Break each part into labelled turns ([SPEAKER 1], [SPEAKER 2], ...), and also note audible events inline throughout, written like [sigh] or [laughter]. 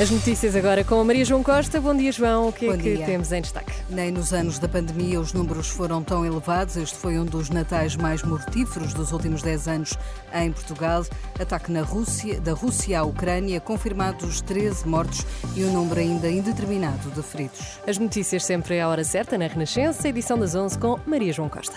[SPEAKER 1] As notícias agora com a Maria João Costa. Bom dia, João. O que é
[SPEAKER 2] Bom
[SPEAKER 1] que
[SPEAKER 2] dia.
[SPEAKER 1] temos em destaque?
[SPEAKER 2] Nem nos anos da pandemia os números foram tão elevados. Este foi um dos natais mais mortíferos dos últimos 10 anos em Portugal. Ataque na Rússia, da Rússia à Ucrânia, confirmados 13 mortos e um número ainda indeterminado de feridos.
[SPEAKER 1] As notícias sempre à hora certa na Renascença, edição das 11 com Maria João Costa.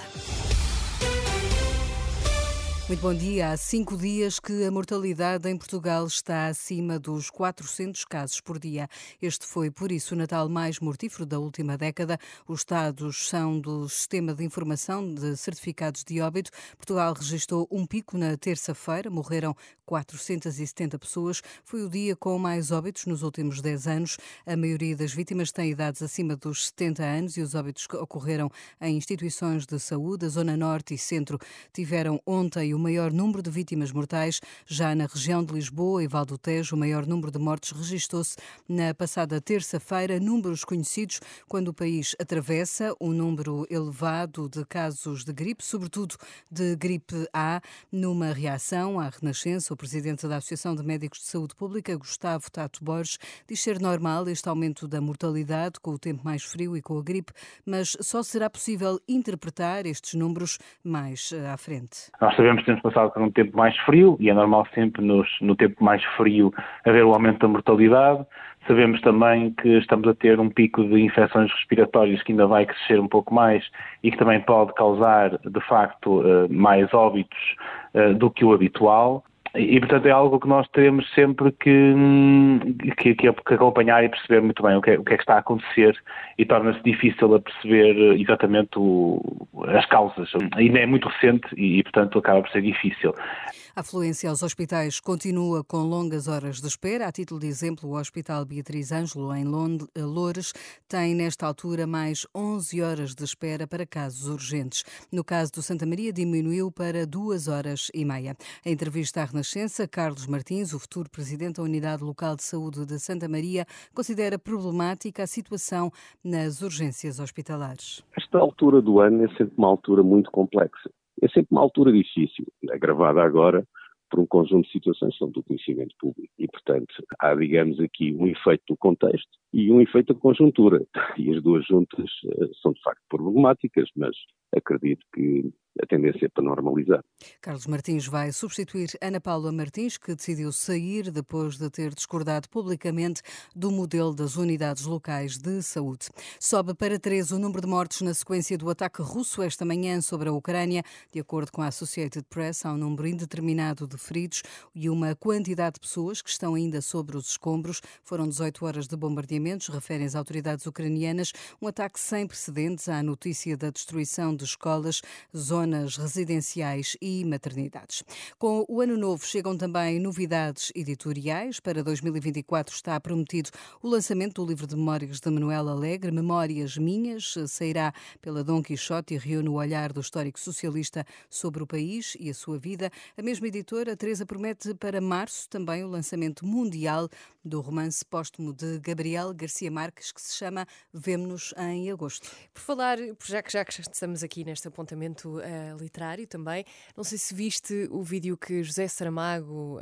[SPEAKER 2] Muito bom dia. Há cinco dias que a mortalidade em Portugal está acima dos 400 casos por dia. Este foi, por isso, o Natal mais mortífero da última década. Os dados são do Sistema de Informação de Certificados de Óbito. Portugal registrou um pico na terça-feira. Morreram 470 pessoas. Foi o dia com mais óbitos nos últimos 10 anos. A maioria das vítimas tem idades acima dos 70 anos e os óbitos que ocorreram em instituições de saúde. A Zona Norte e Centro tiveram ontem o maior número de vítimas mortais. Já na região de Lisboa e Val do Tejo, o maior número de mortes registou-se na passada terça-feira. Números conhecidos quando o país atravessa um número elevado de casos de gripe, sobretudo de gripe A. Numa reação à Renascença, o presidente da Associação de Médicos de Saúde Pública, Gustavo Tato Borges, diz ser normal este aumento da mortalidade com o tempo mais frio e com a gripe, mas só será possível interpretar estes números mais eh, à frente.
[SPEAKER 3] Nós sabemos temos passado por um tempo mais frio e é normal sempre nos, no tempo mais frio haver o aumento da mortalidade. Sabemos também que estamos a ter um pico de infecções respiratórias que ainda vai crescer um pouco mais e que também pode causar, de facto, eh, mais óbitos eh, do que o habitual. E, portanto, é algo que nós teremos sempre que, hum, que, que acompanhar e perceber muito bem o que é, o que, é que está a acontecer e torna-se difícil a perceber eh, exatamente o, as causas. Ainda é muito recente e, portanto, acaba por ser difícil.
[SPEAKER 2] A afluência aos hospitais continua com longas horas de espera. A título de exemplo, o Hospital Beatriz Ângelo, em Loures, tem nesta altura mais 11 horas de espera para casos urgentes. No caso do Santa Maria, diminuiu para 2 horas e meia. Em entrevista à Renascença, Carlos Martins, o futuro presidente da Unidade Local de Saúde de Santa Maria, considera problemática a situação nas urgências hospitalares.
[SPEAKER 4] Esta altura do ano é sempre uma altura muito complexa. É sempre uma altura difícil, agravada agora por um conjunto de situações que são do conhecimento público. E, portanto, há, digamos, aqui um efeito do contexto e um efeito da conjuntura. [laughs] E as duas juntas uh, são, de facto, problemáticas, mas acredito que a tendência é para normalizar.
[SPEAKER 2] Carlos Martins vai substituir Ana Paula Martins, que decidiu sair depois de ter discordado publicamente do modelo das unidades locais de saúde. Sobe para três o número de mortes na sequência do ataque russo esta manhã sobre a Ucrânia. De acordo com a Associated Press, há um número indeterminado de feridos e uma quantidade de pessoas que estão ainda sobre os escombros. Foram 18 horas de bombardeamentos, referem as autoridades ucranianas. Um ataque sem precedentes à notícia da destruição de escolas, zonas zonas residenciais e maternidades. Com o ano novo chegam também novidades editoriais. Para 2024 está prometido o lançamento do livro de memórias de Manuel Alegre, Memórias Minhas, sairá pela Dom Quixote e reúne o olhar do histórico socialista sobre o país e a sua vida. A mesma editora, Teresa, promete para março também o lançamento mundial do romance póstumo de Gabriel Garcia Marques, que se chama Vemo-nos em agosto.
[SPEAKER 1] Por falar, já que já estamos aqui neste apontamento uh, literário também, não sei se viste o vídeo que José Saramago,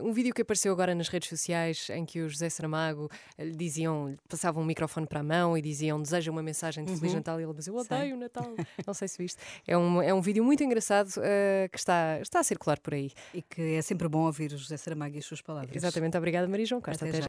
[SPEAKER 1] um, um vídeo que apareceu agora nas redes sociais em que o José Saramago lhe diziam, passavam um microfone para a mão e diziam deseja uma mensagem de Feliz
[SPEAKER 2] Uhum.
[SPEAKER 1] Natal e ele dizia eu odeio o Natal. [laughs] não sei se viste. É um, é um vídeo muito engraçado uh, que está, está a circular por aí.
[SPEAKER 2] E que é sempre bom ouvir o José Saramago e as suas palavras.
[SPEAKER 1] Exatamente, obrigada Maria João Costa.
[SPEAKER 2] Até
[SPEAKER 1] Até já.